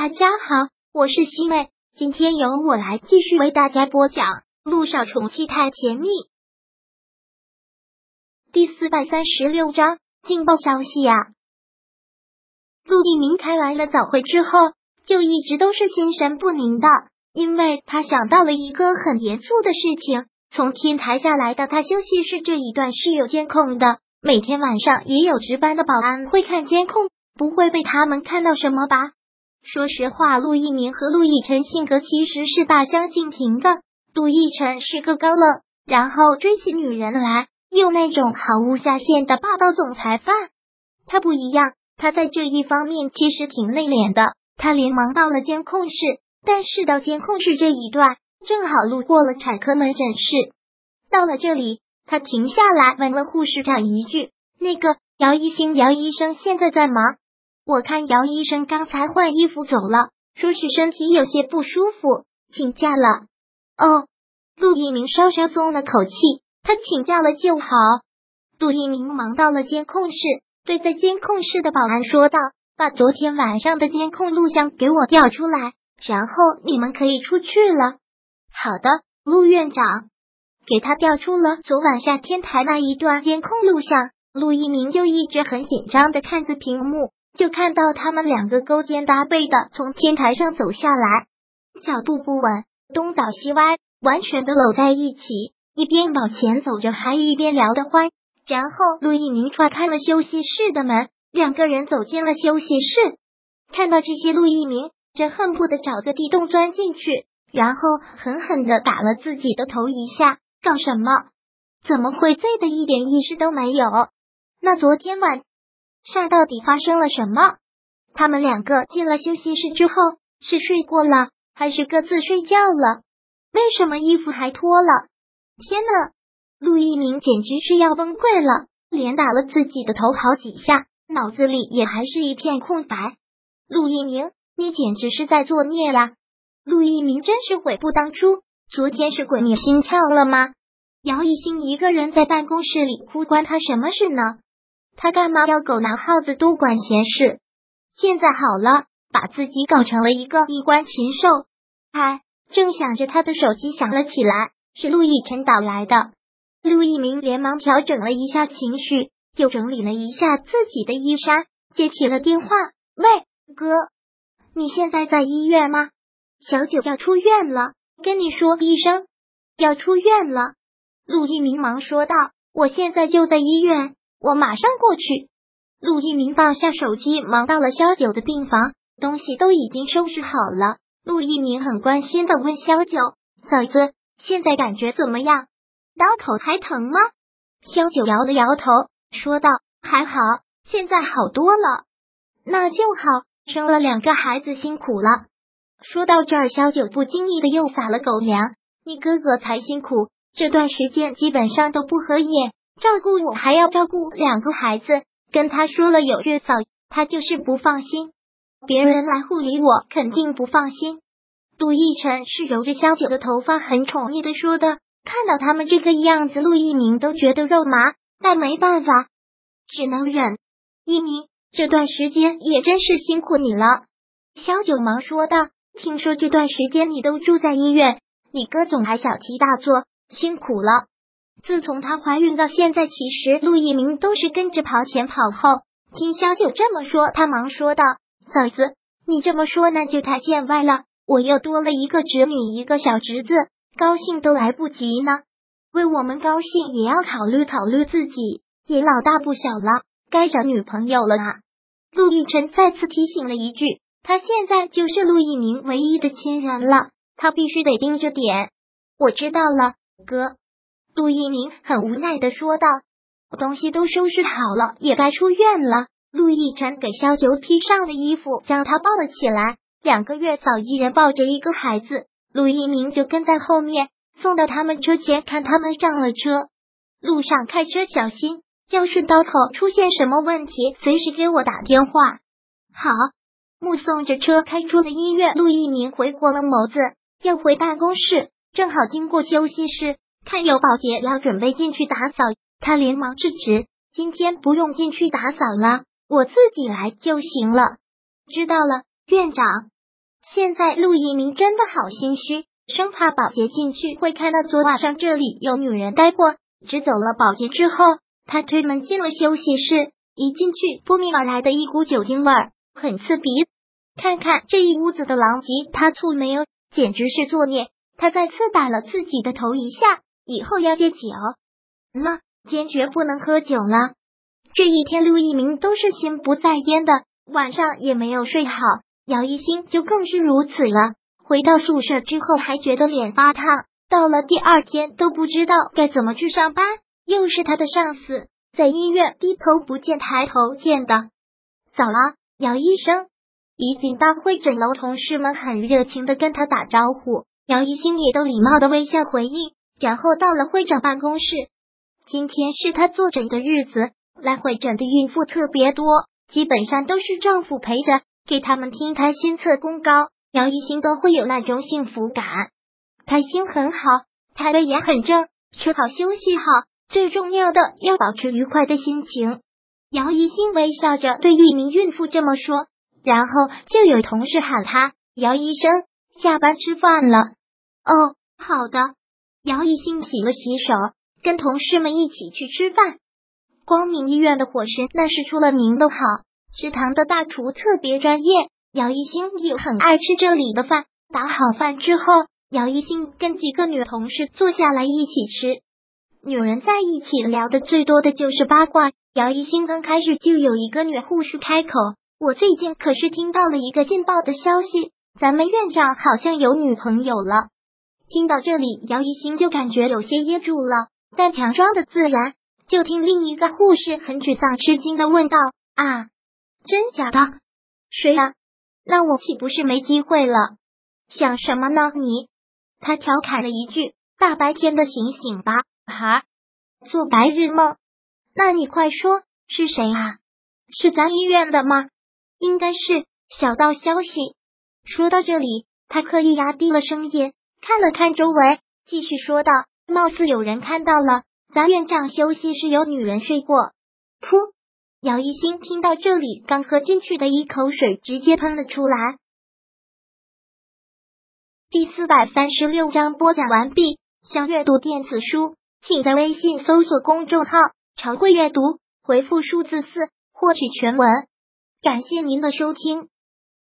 大家好，我是西妹，今天由我来继续为大家播讲《路上宠妻太甜蜜》第四百三十六章劲爆消息呀！陆一鸣开完了早会之后，就一直都是心神不宁的，因为他想到了一个很严肃的事情：从天台下来到他休息室这一段是有监控的，每天晚上也有值班的保安会看监控，不会被他们看到什么吧？说实话，陆一鸣和陆亦辰性格其实是大相径庭的。陆亦辰是个高冷，然后追起女人来又那种毫无下限的霸道总裁范。他不一样，他在这一方面其实挺内敛的。他连忙到了监控室，但是到监控室这一段，正好路过了产科门诊室。到了这里，他停下来问了护士长一句：“那个姚一星，姚医生现在在吗？”我看姚医生刚才换衣服走了，说是身体有些不舒服，请假了。哦，陆一鸣稍稍松了口气，他请假了就好。陆一鸣忙到了监控室，对在监控室的保安说道：“把昨天晚上的监控录像给我调出来，然后你们可以出去了。”好的，陆院长，给他调出了昨晚下天台那一段监控录像。陆一鸣就一直很紧张的看着屏幕。就看到他们两个勾肩搭背的从天台上走下来，脚步不稳，东倒西歪，完全的搂在一起，一边往前走着，还一边聊得欢。然后陆一鸣踹开了休息室的门，两个人走进了休息室。看到这些，陆一鸣真恨不得找个地洞钻进去，然后狠狠的打了自己的头一下。搞什么？怎么会醉的一点意识都没有？那昨天晚。下到底发生了什么？他们两个进了休息室之后，是睡过了，还是各自睡觉了？为什么衣服还脱了？天呐！陆一鸣简直是要崩溃了，连打了自己的头好几下，脑子里也还是一片空白。陆一鸣，你简直是在作孽啦！陆一鸣真是悔不当初，昨天是鬼迷心窍了吗？姚一星一个人在办公室里哭，关他什么事呢？他干嘛要狗拿耗子多管闲事？现在好了，把自己搞成了一个衣冠禽兽。哎，正想着，他的手机响了起来，是陆亦辰打来的。陆一鸣连忙调整了一下情绪，又整理了一下自己的衣衫，接起了电话：“喂，哥，你现在在医院吗？小九要出院了，跟你说医生要出院了。”陆一鸣忙说道：“我现在就在医院。”我马上过去。陆一鸣放下手机，忙到了萧九的病房，东西都已经收拾好了。陆一鸣很关心的问萧九：“嫂子，现在感觉怎么样？刀口还疼吗？”萧九摇了摇头，说道：“还好，现在好多了。”那就好，生了两个孩子辛苦了。说到这儿，萧九不经意的又撒了狗粮：“你哥哥才辛苦，这段时间基本上都不合眼。”照顾我还要照顾两个孩子，跟他说了有月嫂，他就是不放心。别人来护理我，肯定不放心。陆亦辰是揉着萧九的头发，很宠溺的说的。看到他们这个样子，陆一鸣都觉得肉麻，但没办法，只能忍。一鸣这段时间也真是辛苦你了。萧九忙说道：“听说这段时间你都住在医院，你哥总还小题大做，辛苦了。”自从她怀孕到现在，其实陆一鸣都是跟着跑前跑后。听小九这么说，他忙说道：“嫂子，你这么说那就太见外了。我又多了一个侄女，一个小侄子，高兴都来不及呢。为我们高兴，也要考虑考虑自己，也老大不小了，该找女朋友了啊。”陆亦辰再次提醒了一句：“他现在就是陆一鸣唯一的亲人了，他必须得盯着点。”我知道了，哥。陆一鸣很无奈的说道：“东西都收拾好了，也该出院了。”陆亦辰给萧九披上了衣服，将他抱了起来。两个月嫂一人抱着一个孩子，陆一鸣就跟在后面，送到他们车前，看他们上了车。路上开车小心，要是刀口出现什么问题，随时给我打电话。好，目送着车开出了医院，陆一鸣回过了眸子，要回办公室，正好经过休息室。看有保洁要准备进去打扫，他连忙制止：“今天不用进去打扫了，我自己来就行了。”知道了，院长。现在陆一鸣真的好心虚，生怕保洁进去会看到昨晚上这里有女人待过。只走了保洁之后，他推门进了休息室，一进去扑面而来的一股酒精味儿很刺鼻。看看这一屋子的狼藉，他醋没有，简直是作孽。他再次打了自己的头一下，以后要戒酒了，坚决不能喝酒了。这一天，陆一鸣都是心不在焉的，晚上也没有睡好。姚一星就更是如此了。回到宿舍之后，还觉得脸发烫，到了第二天都不知道该怎么去上班。又是他的上司在医院低头不见抬头见的。走了，姚医生。一进到会诊楼，同事们很热情的跟他打招呼，姚一星也都礼貌的微笑回应。然后到了会长办公室，今天是他坐诊的日子，来会诊的孕妇特别多，基本上都是丈夫陪着。给他们听他心测功高，姚一星都会有那种幸福感。他心很好，他的也很正，吃好休息好，最重要的要保持愉快的心情。姚一星微笑着对一名孕妇这么说，然后就有同事喊他：“姚医生，下班吃饭了。”哦，好的。姚一星洗了洗手，跟同事们一起去吃饭。光明医院的伙食那是出了名的好。食堂的大厨特别专业，姚一星也很爱吃这里的饭。打好饭之后，姚一星跟几个女同事坐下来一起吃。女人在一起聊的最多的就是八卦。姚一星刚开始就有一个女护士开口：“我最近可是听到了一个劲爆的消息，咱们院长好像有女朋友了。”听到这里，姚一星就感觉有些噎住了，但强装的自然。就听另一个护士很沮丧、吃惊的问道：“啊？”真假的？谁呀？那我岂不是没机会了？想什么呢？你？他调侃了一句：“大白天的，醒醒吧！”哈，做白日梦？那你快说是谁啊？是咱医院的吗？应该是。小道消息。说到这里，他刻意压低了声音，看了看周围，继续说道：“貌似有人看到了，咱院长休息室有女人睡过。”噗。姚一星听到这里，刚喝进去的一口水直接喷了出来。第四百三十六章播讲完毕。想阅读电子书，请在微信搜索公众号“常会阅读”，回复数字四获取全文。感谢您的收听。